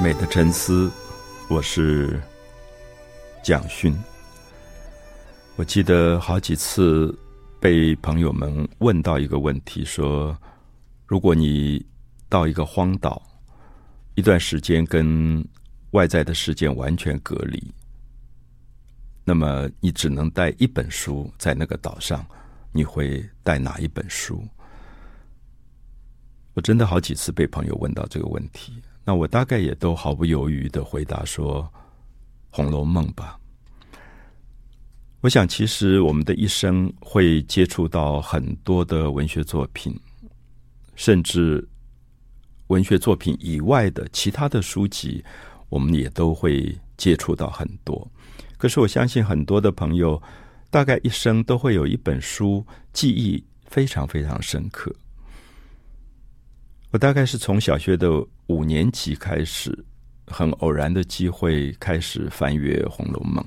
美的沉思，我是蒋勋。我记得好几次被朋友们问到一个问题：说，如果你到一个荒岛，一段时间跟外在的世界完全隔离，那么你只能带一本书在那个岛上，你会带哪一本书？我真的好几次被朋友问到这个问题。那我大概也都毫不犹豫的回答说，《红楼梦》吧。我想，其实我们的一生会接触到很多的文学作品，甚至文学作品以外的其他的书籍，我们也都会接触到很多。可是，我相信很多的朋友，大概一生都会有一本书记忆非常非常深刻。我大概是从小学的五年级开始，很偶然的机会开始翻阅《红楼梦》。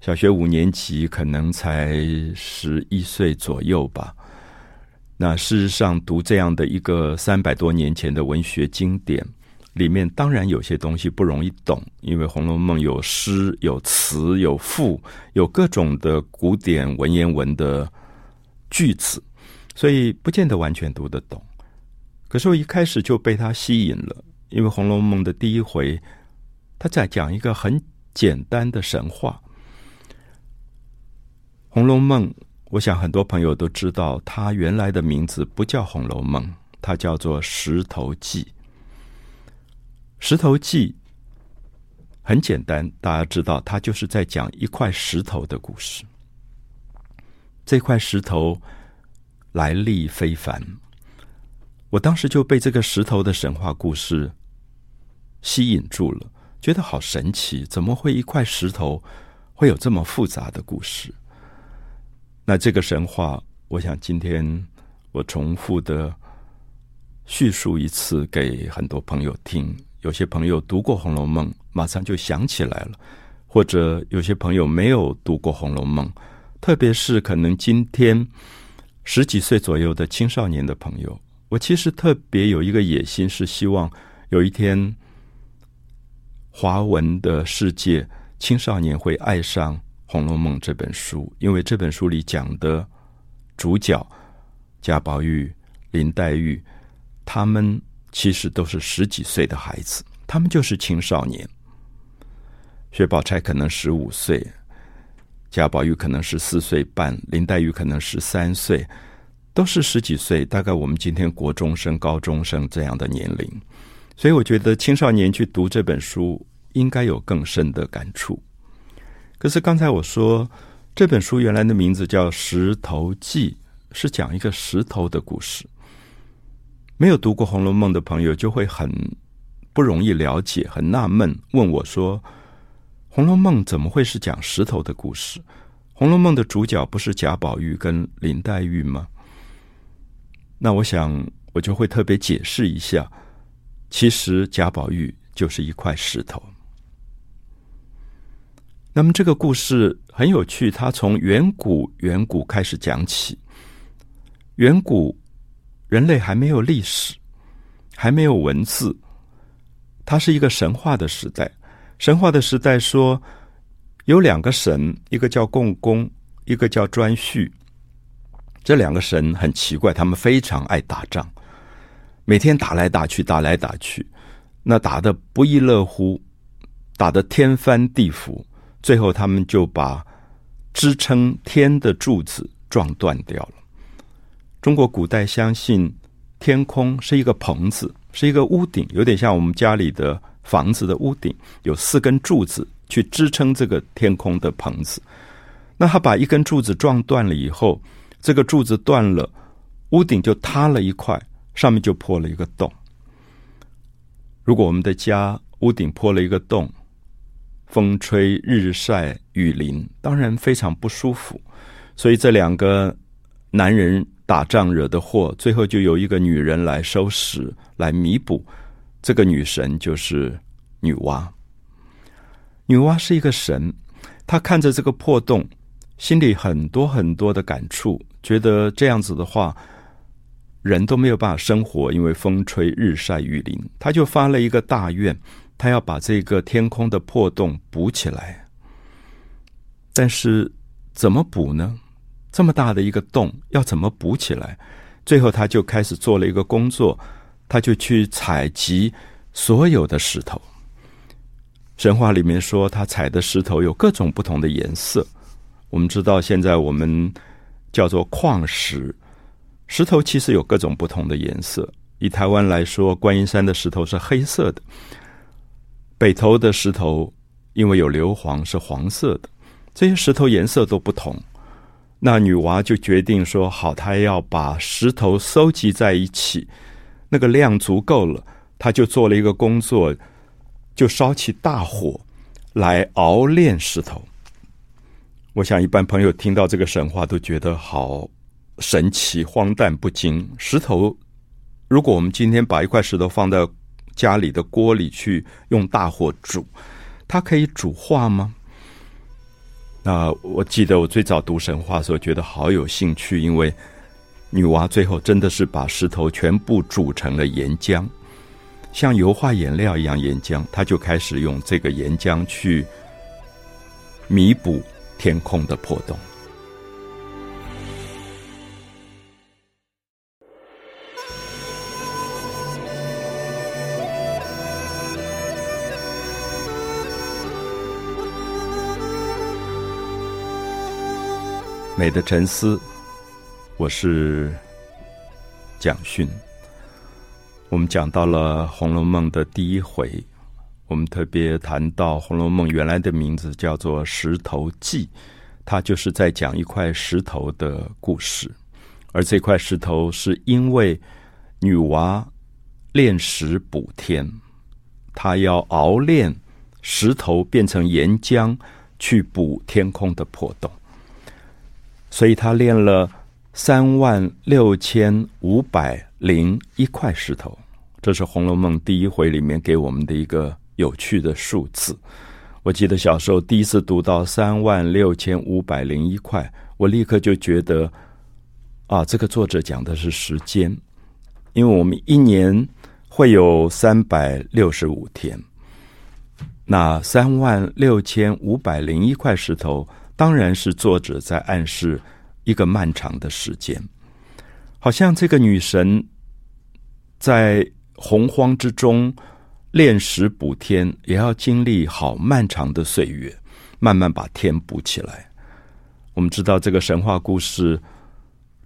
小学五年级可能才十一岁左右吧。那事实上，读这样的一个三百多年前的文学经典，里面当然有些东西不容易懂，因为《红楼梦》有诗、有词、有赋，有各种的古典文言文的句子，所以不见得完全读得懂。可是我一开始就被他吸引了，因为《红楼梦》的第一回，他在讲一个很简单的神话。《红楼梦》，我想很多朋友都知道，它原来的名字不叫《红楼梦》，它叫做《石头记》。《石头记》很简单，大家知道，它就是在讲一块石头的故事。这块石头来历非凡。我当时就被这个石头的神话故事吸引住了，觉得好神奇，怎么会一块石头会有这么复杂的故事？那这个神话，我想今天我重复的叙述一次给很多朋友听。有些朋友读过《红楼梦》，马上就想起来了；或者有些朋友没有读过《红楼梦》，特别是可能今天十几岁左右的青少年的朋友。我其实特别有一个野心，是希望有一天华文的世界青少年会爱上《红楼梦》这本书，因为这本书里讲的主角贾宝玉、林黛玉，他们其实都是十几岁的孩子，他们就是青少年。薛宝钗可能十五岁，贾宝玉可能十四岁半，林黛玉可能十三岁。都是十几岁，大概我们今天国中生、高中生这样的年龄，所以我觉得青少年去读这本书应该有更深的感触。可是刚才我说这本书原来的名字叫《石头记》，是讲一个石头的故事。没有读过《红楼梦》的朋友就会很不容易了解，很纳闷，问我说：“《红楼梦》怎么会是讲石头的故事？《红楼梦》的主角不是贾宝玉跟林黛玉吗？”那我想，我就会特别解释一下，其实贾宝玉就是一块石头。那么这个故事很有趣，它从远古远古开始讲起。远古人类还没有历史，还没有文字，它是一个神话的时代。神话的时代说，有两个神，一个叫共工，一个叫顓頊。这两个神很奇怪，他们非常爱打仗，每天打来打去，打来打去，那打得不亦乐乎，打得天翻地覆，最后他们就把支撑天的柱子撞断掉了。中国古代相信天空是一个棚子，是一个屋顶，有点像我们家里的房子的屋顶，有四根柱子去支撑这个天空的棚子。那他把一根柱子撞断了以后，这个柱子断了，屋顶就塌了一块，上面就破了一个洞。如果我们的家屋顶破了一个洞，风吹日晒雨淋，当然非常不舒服。所以这两个男人打仗惹的祸，最后就由一个女人来收拾、来弥补。这个女神就是女娲。女娲是一个神，她看着这个破洞。心里很多很多的感触，觉得这样子的话，人都没有办法生活，因为风吹日晒雨淋，他就发了一个大愿，他要把这个天空的破洞补起来。但是怎么补呢？这么大的一个洞，要怎么补起来？最后，他就开始做了一个工作，他就去采集所有的石头。神话里面说，他采的石头有各种不同的颜色。我们知道，现在我们叫做矿石，石头其实有各种不同的颜色。以台湾来说，观音山的石头是黑色的，北投的石头因为有硫磺是黄色的。这些石头颜色都不同。那女娃就决定说：“好，她要把石头收集在一起，那个量足够了，她就做了一个工作，就烧起大火来熬炼石头。”我想，一般朋友听到这个神话都觉得好神奇、荒诞不经。石头，如果我们今天把一块石头放到家里的锅里去用大火煮，它可以煮化吗？那我记得我最早读神话的时候，觉得好有兴趣，因为女娲最后真的是把石头全部煮成了岩浆，像油画颜料一样岩浆，她就开始用这个岩浆去弥补天空的破洞。美的沉思，我是蒋勋。我们讲到了《红楼梦》的第一回，我们特别谈到《红楼梦》原来的名字叫做《石头记》，它就是在讲一块石头的故事。而这块石头是因为女娲炼石补天，她要熬炼石头变成岩浆，去补天空的破洞。所以他炼了三万六千五百零一块石头，这是《红楼梦》第一回里面给我们的一个有趣的数字。我记得小时候第一次读到三万六千五百零一块，我立刻就觉得，啊，这个作者讲的是时间，因为我们一年会有三百六十五天，那三万六千五百零一块石头。当然是作者在暗示一个漫长的时间，好像这个女神在洪荒之中炼石补天，也要经历好漫长的岁月，慢慢把天补起来。我们知道这个神话故事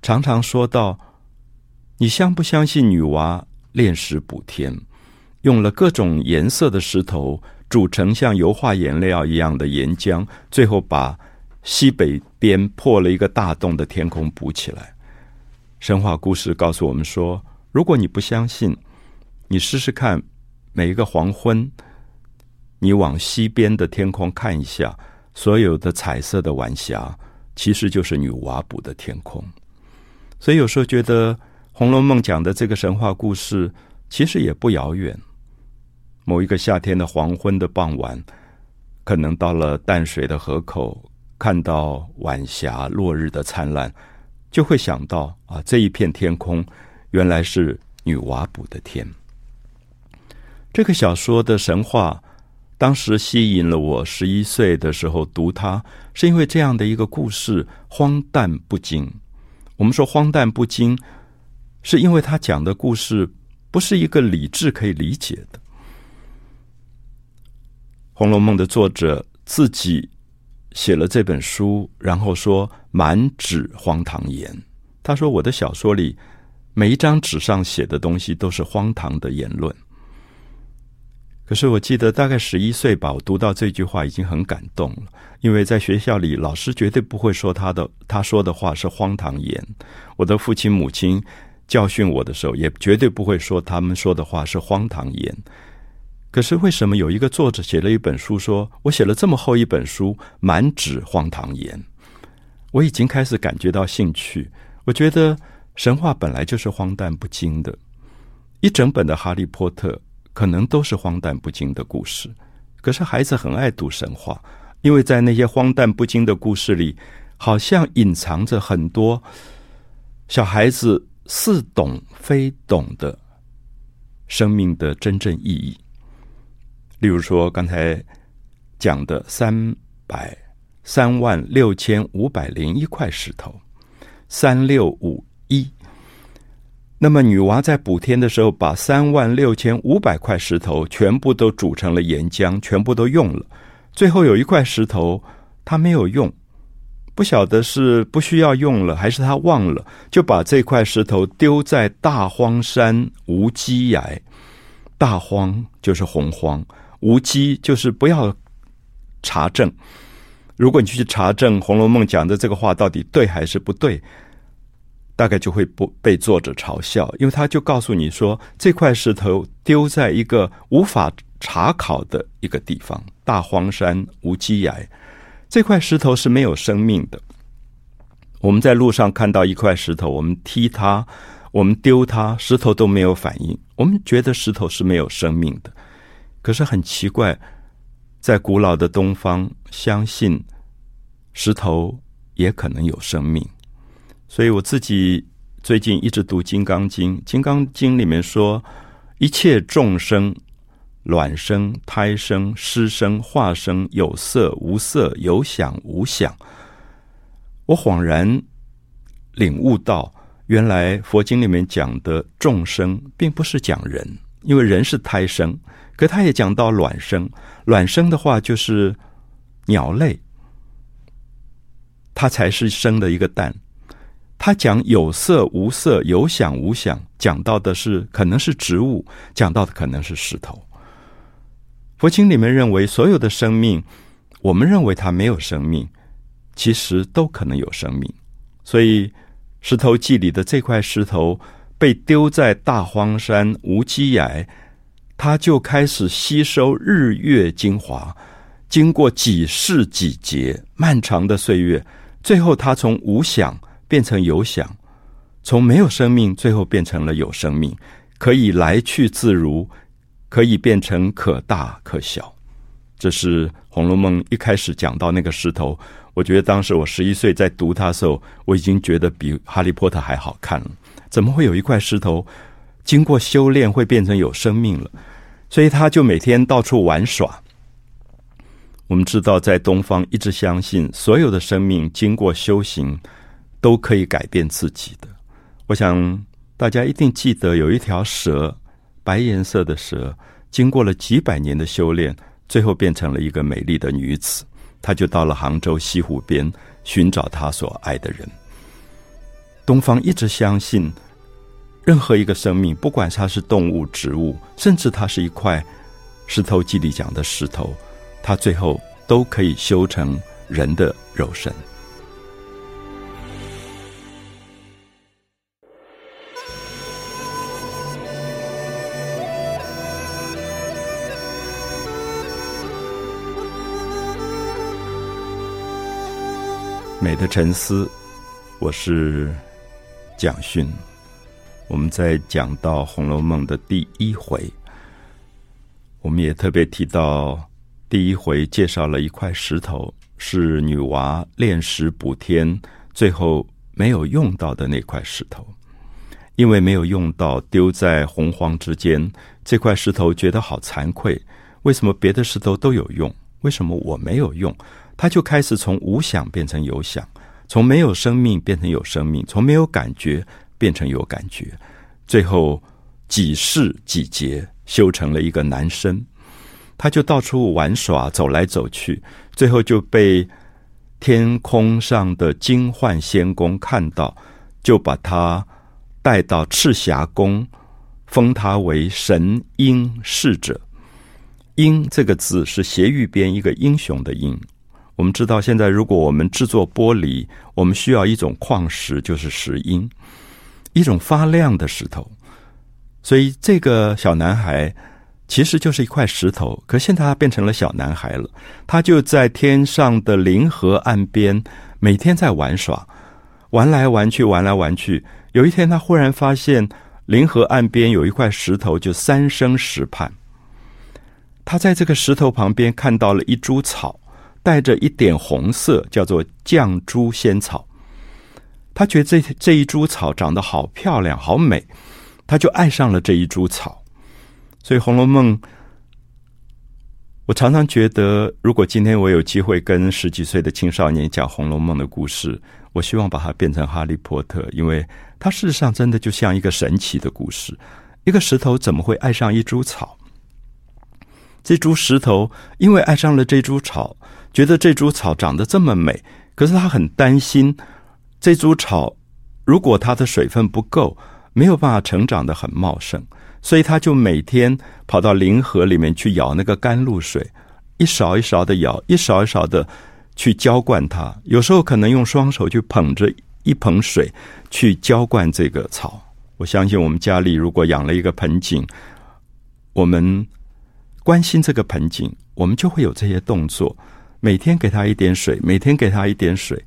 常常说到，你相不相信女娲炼石补天，用了各种颜色的石头煮成像油画颜料一样的岩浆，最后把西北边破了一个大洞的天空补起来。神话故事告诉我们说，如果你不相信，你试试看，每一个黄昏，你往西边的天空看一下，所有的彩色的晚霞，其实就是女娲补的天空。所以有时候觉得《红楼梦》讲的这个神话故事，其实也不遥远。某一个夏天的黄昏的傍晚，可能到了淡水的河口。看到晚霞、落日的灿烂，就会想到啊，这一片天空原来是女娲补的天。这个小说的神话，当时吸引了我。十一岁的时候读它，是因为这样的一个故事荒诞不经。我们说荒诞不经，是因为他讲的故事不是一个理智可以理解的。《红楼梦》的作者自己。写了这本书，然后说满纸荒唐言。他说：“我的小说里每一张纸上写的东西都是荒唐的言论。”可是我记得大概十一岁吧，我读到这句话已经很感动了，因为在学校里老师绝对不会说他的他说的话是荒唐言。我的父亲母亲教训我的时候，也绝对不会说他们说的话是荒唐言。可是为什么有一个作者写了一本书说，我写了这么厚一本书，满纸荒唐言？我已经开始感觉到兴趣。我觉得神话本来就是荒诞不经的，一整本的《哈利波特》可能都是荒诞不经的故事。可是孩子很爱读神话，因为在那些荒诞不经的故事里，好像隐藏着很多小孩子似懂非懂的生命的真正意义。例如说，刚才讲的三百三万六千五百零一块石头，三六五一。那么女娲在补天的时候，把三万六千五百块石头全部都煮成了岩浆，全部都用了。最后有一块石头她没有用，不晓得是不需要用了，还是她忘了，就把这块石头丢在大荒山无稽崖。大荒就是洪荒。无稽就是不要查证，如果你去查证《红楼梦》讲的这个话到底对还是不对，大概就会不被作者嘲笑，因为他就告诉你说，这块石头丢在一个无法查考的一个地方，大荒山无稽崖，这块石头是没有生命的。我们在路上看到一块石头，我们踢它，我们丢它，石头都没有反应，我们觉得石头是没有生命的。可是很奇怪，在古老的东方，相信石头也可能有生命。所以我自己最近一直读《金刚经》，《金刚经》里面说，一切众生，卵生、胎生、湿生、化生，有色无色，有想无想。我恍然领悟到，原来佛经里面讲的众生，并不是讲人，因为人是胎生。可他也讲到卵生，卵生的话就是鸟类，它才是生的一个蛋。他讲有色无色，有想无想，讲到的是可能是植物，讲到的可能是石头。佛经里面认为所有的生命，我们认为它没有生命，其实都可能有生命。所以《石头记》里的这块石头被丢在大荒山无稽崖。他就开始吸收日月精华，经过几世几劫漫长的岁月，最后他从无想变成有想，从没有生命最后变成了有生命，可以来去自如，可以变成可大可小。这是《红楼梦》一开始讲到那个石头，我觉得当时我十一岁在读它的时候，我已经觉得比《哈利波特》还好看了。怎么会有一块石头？经过修炼会变成有生命了，所以他就每天到处玩耍。我们知道，在东方一直相信，所有的生命经过修行都可以改变自己的。我想大家一定记得，有一条蛇，白颜色的蛇，经过了几百年的修炼，最后变成了一个美丽的女子。她就到了杭州西湖边寻找她所爱的人。东方一直相信。任何一个生命，不管它是动物、植物，甚至它是一块石头记里讲的石头，它最后都可以修成人的肉身。美的沉思，我是蒋勋。我们在讲到《红楼梦》的第一回，我们也特别提到第一回介绍了一块石头，是女娲炼石补天，最后没有用到的那块石头，因为没有用到，丢在洪荒之间，这块石头觉得好惭愧。为什么别的石头都有用，为什么我没有用？他就开始从无想变成有想，从没有生命变成有生命，从没有感觉。变成有感觉，最后几世几劫修成了一个男生，他就到处玩耍，走来走去，最后就被天空上的金幻仙公看到，就把他带到赤霞宫，封他为神瑛侍者。瑛这个字是斜玉边一个英雄的英。我们知道，现在如果我们制作玻璃，我们需要一种矿石，就是石英。一种发亮的石头，所以这个小男孩其实就是一块石头，可现在他变成了小男孩了。他就在天上的灵河岸边，每天在玩耍，玩来玩去，玩来玩去。有一天，他忽然发现灵河岸边有一块石头，就三生石畔。他在这个石头旁边看到了一株草，带着一点红色，叫做绛珠仙草。他觉得这这一株草长得好漂亮、好美，他就爱上了这一株草。所以《红楼梦》，我常常觉得，如果今天我有机会跟十几岁的青少年讲《红楼梦》的故事，我希望把它变成《哈利波特》，因为它事实上真的就像一个神奇的故事。一个石头怎么会爱上一株草？这株石头因为爱上了这株草，觉得这株草长得这么美，可是他很担心这株草如果它的水分不够，没有办法成长得很茂盛，所以他就每天跑到临河里面去舀那个甘露水，一勺一勺的舀，一勺一勺的去浇灌它。有时候可能用双手去捧着一盆水去浇灌这个草。我相信我们家里如果养了一个盆景，我们关心这个盆景，我们就会有这些动作，每天给它一点水，每天给它一点水，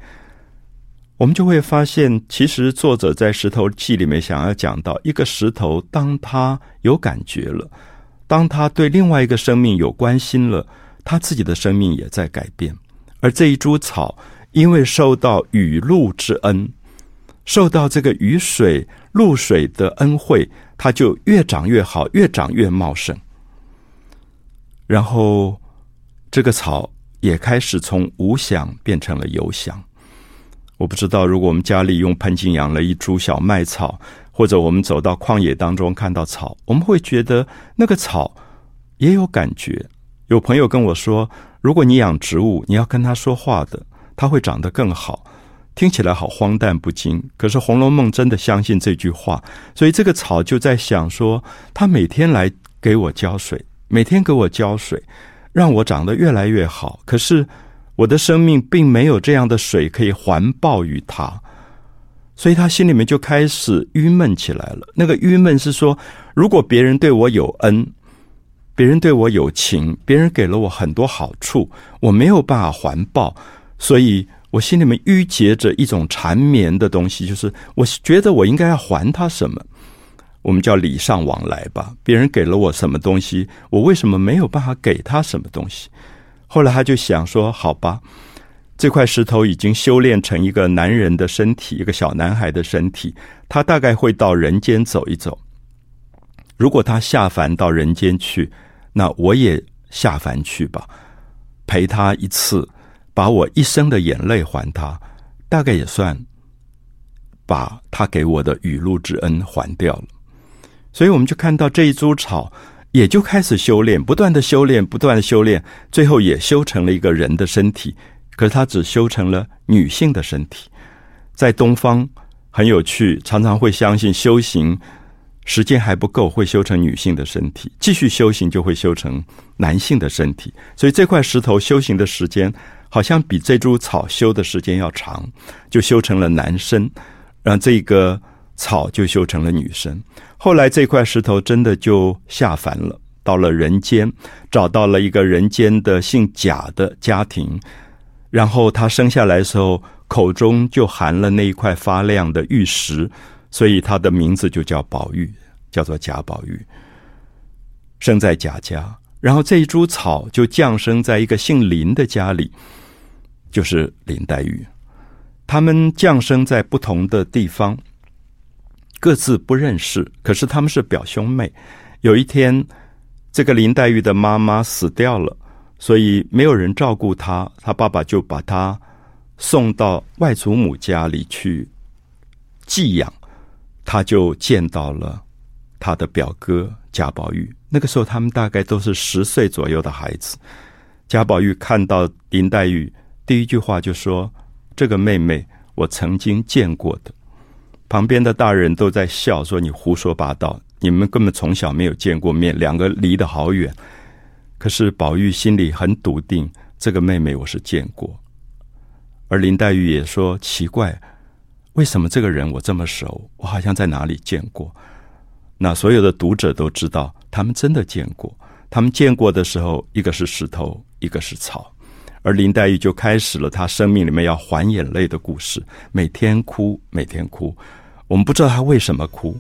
我们就会发现，其实作者在《石头记》里面想要讲到，一个石头当他有感觉了，当他对另外一个生命有关心了，他自己的生命也在改变。而这一株草，因为受到雨露之恩。受到这个雨水、露水的恩惠，它就越长越好，越长越茂盛。然后，这个草也开始从无想变成了有想。我不知道，如果我们家里用盆景养了一株小麦草，或者我们走到旷野当中看到草，我们会觉得那个草也有感觉。有朋友跟我说，如果你养植物，你要跟它说话的，它会长得更好。听起来好荒诞不经，可是《红楼梦》真的相信这句话，所以这个草就在想说，他每天来给我浇水，每天给我浇水，让我长得越来越好。可是我的生命并没有这样的水可以环抱于他，所以他心里面就开始郁闷起来了。那个郁闷是说，如果别人对我有恩，别人对我有情，别人给了我很多好处，我没有办法环抱，所以。我心里面郁结着一种缠绵的东西，就是我觉得我应该要还他什么，我们叫礼尚往来吧。别人给了我什么东西，我为什么没有办法给他什么东西？后来他就想说：“好吧，这块石头已经修炼成一个男人的身体，一个小男孩的身体，他大概会到人间走一走。如果他下凡到人间去，那我也下凡去吧，陪他一次。”把我一生的眼泪还他，大概也算把他给我的雨露之恩还掉了。所以，我们就看到这一株草也就开始修炼，不断的修炼，不断的修炼，最后也修成了一个人的身体。可是，他只修成了女性的身体。在东方很有趣，常常会相信修行时间还不够，会修成女性的身体；继续修行就会修成男性的身体。所以，这块石头修行的时间。好像比这株草修的时间要长，就修成了男生，让这个草就修成了女生。后来这块石头真的就下凡了，到了人间，找到了一个人间的姓贾的家庭，然后他生下来的时候，口中就含了那一块发亮的玉石，所以他的名字就叫宝玉，叫做贾宝玉，生在贾家。然后这一株草就降生在一个姓林的家里。就是林黛玉，他们降生在不同的地方，各自不认识，可是他们是表兄妹。有一天，这个林黛玉的妈妈死掉了，所以没有人照顾她，她爸爸就把她送到外祖母家里去寄养。她就见到了她的表哥贾宝玉，那个时候他们大概都是十岁左右的孩子。贾宝玉看到林黛玉。第一句话就说：“这个妹妹我曾经见过的。”旁边的大人都在笑，说：“你胡说八道，你们根本从小没有见过面，两个离得好远。”可是宝玉心里很笃定，这个妹妹我是见过。而林黛玉也说：“奇怪，为什么这个人我这么熟？我好像在哪里见过。”那所有的读者都知道，他们真的见过。他们见过的时候，一个是石头，一个是草。而林黛玉就开始了她生命里面要还眼泪的故事，每天哭，每天哭。我们不知道她为什么哭，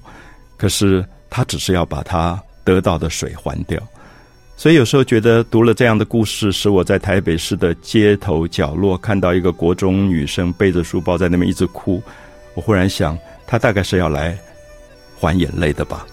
可是她只是要把她得到的水还掉。所以有时候觉得读了这样的故事，使我在台北市的街头角落看到一个国中女生背着书包在那边一直哭，我忽然想，她大概是要来还眼泪的吧。